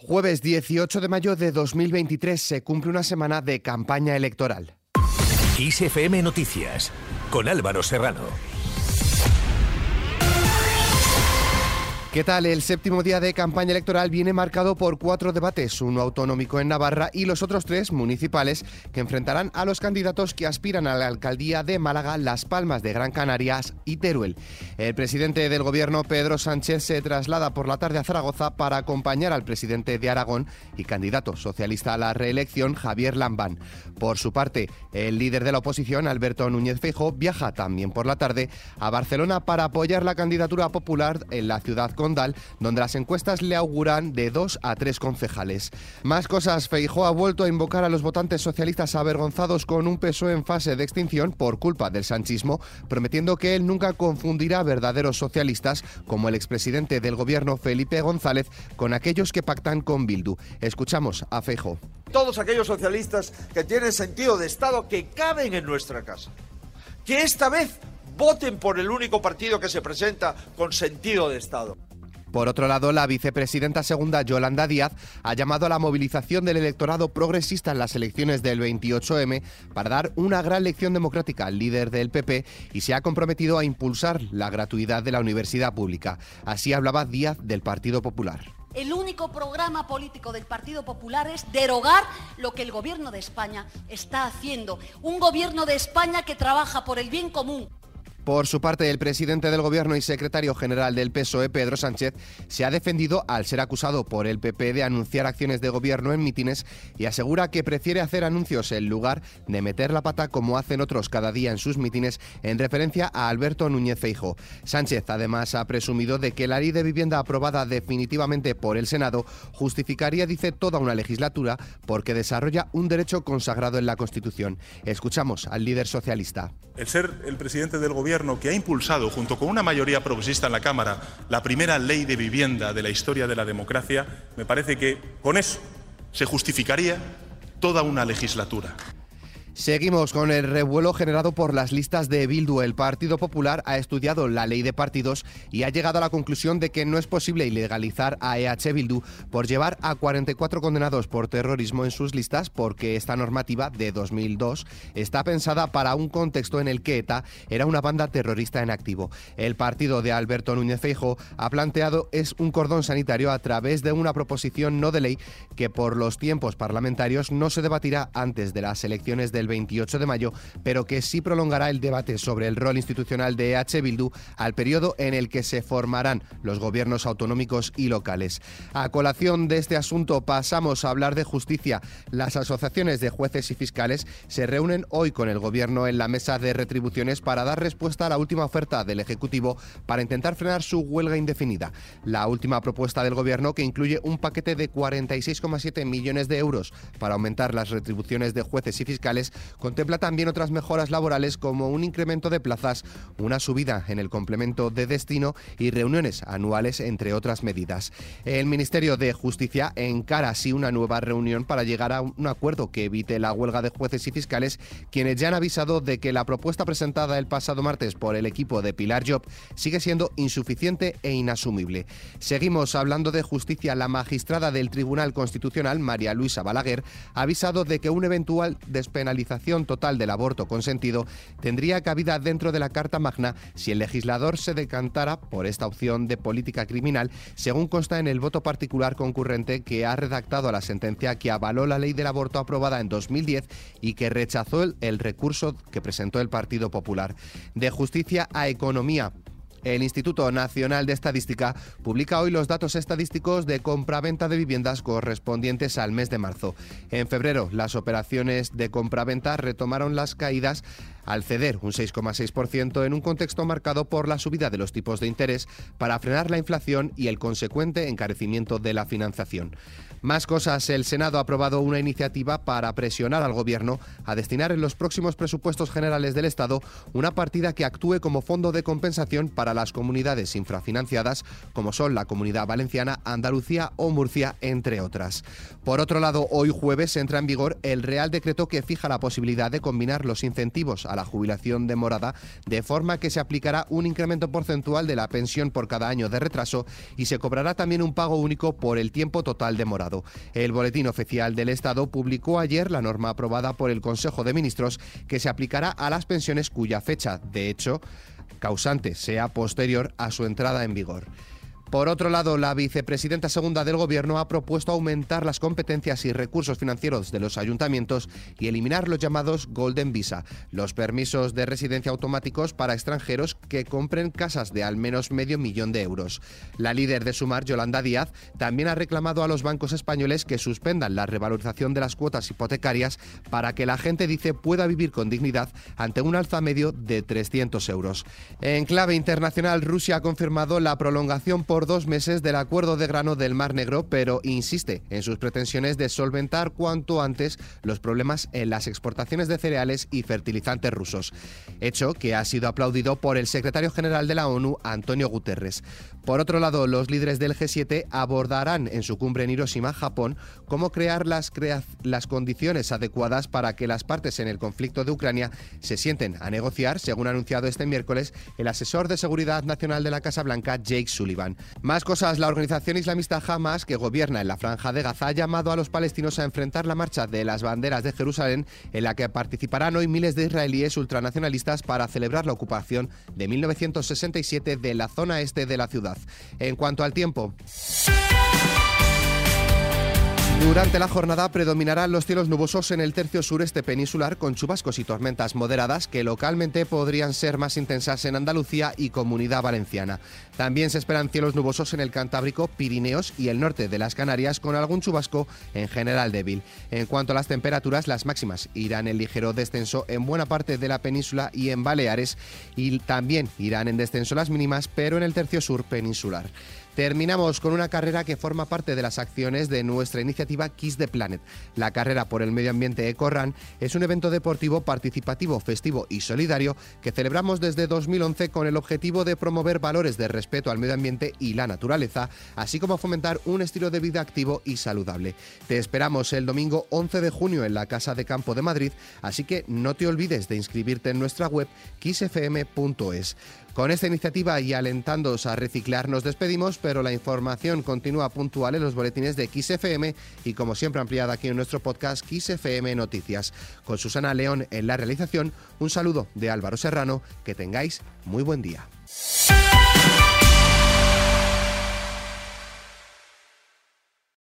Jueves 18 de mayo de 2023 se cumple una semana de campaña electoral. ISFM Noticias con Álvaro Serrano. ¿Qué tal? El séptimo día de campaña electoral viene marcado por cuatro debates, uno autonómico en Navarra y los otros tres municipales que enfrentarán a los candidatos que aspiran a la alcaldía de Málaga, Las Palmas de Gran Canarias y Teruel. El presidente del gobierno, Pedro Sánchez, se traslada por la tarde a Zaragoza para acompañar al presidente de Aragón y candidato socialista a la reelección, Javier Lambán. Por su parte, el líder de la oposición, Alberto Núñez Feijóo, viaja también por la tarde a Barcelona para apoyar la candidatura popular en la ciudad Condal, donde las encuestas le auguran de dos a tres concejales. Más cosas, Feijó ha vuelto a invocar a los votantes socialistas avergonzados con un peso en fase de extinción por culpa del sanchismo, prometiendo que él nunca confundirá verdaderos socialistas como el expresidente del gobierno Felipe González con aquellos que pactan con Bildu. Escuchamos a Feijó. Todos aquellos socialistas que tienen sentido de Estado que caben en nuestra casa. Que esta vez voten por el único partido que se presenta con sentido de Estado. Por otro lado, la vicepresidenta segunda, Yolanda Díaz, ha llamado a la movilización del electorado progresista en las elecciones del 28M para dar una gran lección democrática al líder del PP y se ha comprometido a impulsar la gratuidad de la universidad pública. Así hablaba Díaz del Partido Popular. El único programa político del Partido Popular es derogar lo que el Gobierno de España está haciendo. Un Gobierno de España que trabaja por el bien común, por su parte, el presidente del Gobierno y secretario general del PSOE, Pedro Sánchez, se ha defendido al ser acusado por el PP de anunciar acciones de gobierno en mítines y asegura que prefiere hacer anuncios en lugar de meter la pata como hacen otros cada día en sus mítines en referencia a Alberto Núñez Feijo. Sánchez además ha presumido de que la ley de vivienda aprobada definitivamente por el Senado justificaría, dice, toda una legislatura porque desarrolla un derecho consagrado en la Constitución. Escuchamos al líder socialista. El ser el presidente del Gobierno que ha impulsado, junto con una mayoría progresista en la Cámara, la primera ley de vivienda de la historia de la democracia, me parece que con eso se justificaría toda una legislatura. Seguimos con el revuelo generado por las listas de Bildu. El Partido Popular ha estudiado la ley de partidos y ha llegado a la conclusión de que no es posible ilegalizar a EH Bildu por llevar a 44 condenados por terrorismo en sus listas porque esta normativa de 2002 está pensada para un contexto en el que ETA era una banda terrorista en activo. El partido de Alberto Núñez Feijo ha planteado es un cordón sanitario a través de una proposición no de ley que por los tiempos parlamentarios no se debatirá antes de las elecciones del 28 de mayo, pero que sí prolongará el debate sobre el rol institucional de EH Bildu al periodo en el que se formarán los gobiernos autonómicos y locales. A colación de este asunto pasamos a hablar de justicia. Las asociaciones de jueces y fiscales se reúnen hoy con el gobierno en la mesa de retribuciones para dar respuesta a la última oferta del Ejecutivo para intentar frenar su huelga indefinida. La última propuesta del gobierno que incluye un paquete de 46,7 millones de euros para aumentar las retribuciones de jueces y fiscales Contempla también otras mejoras laborales como un incremento de plazas, una subida en el complemento de destino y reuniones anuales, entre otras medidas. El Ministerio de Justicia encara así una nueva reunión para llegar a un acuerdo que evite la huelga de jueces y fiscales, quienes ya han avisado de que la propuesta presentada el pasado martes por el equipo de Pilar Job sigue siendo insuficiente e inasumible. Seguimos hablando de justicia. La magistrada del Tribunal Constitucional, María Luisa Balaguer, ha avisado de que un eventual despenalización total del aborto consentido tendría cabida dentro de la Carta Magna si el legislador se decantara por esta opción de política criminal, según consta en el voto particular concurrente que ha redactado la sentencia que avaló la ley del aborto aprobada en 2010 y que rechazó el recurso que presentó el Partido Popular. De justicia a economía, el Instituto Nacional de Estadística publica hoy los datos estadísticos de compra-venta de viviendas correspondientes al mes de marzo. En febrero, las operaciones de compra-venta retomaron las caídas al ceder un 6,6% en un contexto marcado por la subida de los tipos de interés para frenar la inflación y el consecuente encarecimiento de la financiación. Más cosas, el Senado ha aprobado una iniciativa para presionar al Gobierno a destinar en los próximos presupuestos generales del Estado una partida que actúe como fondo de compensación para las comunidades infrafinanciadas, como son la Comunidad Valenciana, Andalucía o Murcia, entre otras. Por otro lado, hoy jueves entra en vigor el Real Decreto que fija la posibilidad de combinar los incentivos a la jubilación demorada, de forma que se aplicará un incremento porcentual de la pensión por cada año de retraso y se cobrará también un pago único por el tiempo total demorado. El Boletín Oficial del Estado publicó ayer la norma aprobada por el Consejo de Ministros que se aplicará a las pensiones cuya fecha, de hecho, causante sea posterior a su entrada en vigor. Por otro lado, la vicepresidenta segunda del Gobierno ha propuesto aumentar las competencias y recursos financieros de los ayuntamientos y eliminar los llamados Golden Visa, los permisos de residencia automáticos para extranjeros que compren casas de al menos medio millón de euros. La líder de Sumar, Yolanda Díaz, también ha reclamado a los bancos españoles que suspendan la revalorización de las cuotas hipotecarias para que la gente, dice, pueda vivir con dignidad ante un alza medio de 300 euros. En clave internacional, Rusia ha confirmado la prolongación por dos meses del acuerdo de grano del Mar Negro, pero insiste en sus pretensiones de solventar cuanto antes los problemas en las exportaciones de cereales y fertilizantes rusos, hecho que ha sido aplaudido por el secretario general de la ONU, Antonio Guterres. Por otro lado, los líderes del G7 abordarán en su cumbre en Hiroshima, Japón, cómo crear las, las condiciones adecuadas para que las partes en el conflicto de Ucrania se sienten a negociar, según ha anunciado este miércoles el asesor de seguridad nacional de la Casa Blanca, Jake Sullivan. Más cosas, la organización islamista Hamas, que gobierna en la franja de Gaza, ha llamado a los palestinos a enfrentar la marcha de las banderas de Jerusalén, en la que participarán hoy miles de israelíes ultranacionalistas para celebrar la ocupación de 1967 de la zona este de la ciudad. En cuanto al tiempo. Durante la jornada predominarán los cielos nubosos en el tercio sureste peninsular con chubascos y tormentas moderadas que localmente podrían ser más intensas en Andalucía y Comunidad Valenciana. También se esperan cielos nubosos en el Cantábrico, Pirineos y el norte de las Canarias con algún chubasco en general débil. En cuanto a las temperaturas, las máximas irán en ligero descenso en buena parte de la península y en Baleares y también irán en descenso las mínimas, pero en el tercio sur peninsular. Terminamos con una carrera que forma parte de las acciones de nuestra iniciativa Kiss the Planet. La carrera por el medio ambiente EcoRun es un evento deportivo participativo, festivo y solidario que celebramos desde 2011 con el objetivo de promover valores de respeto al medio ambiente y la naturaleza, así como fomentar un estilo de vida activo y saludable. Te esperamos el domingo 11 de junio en la Casa de Campo de Madrid, así que no te olvides de inscribirte en nuestra web kissfm.es. Con esta iniciativa y alentándoos a reciclar nos despedimos, pero la información continúa puntual en los boletines de XFM y como siempre ampliada aquí en nuestro podcast XFM Noticias. Con Susana León en la realización, un saludo de Álvaro Serrano, que tengáis muy buen día.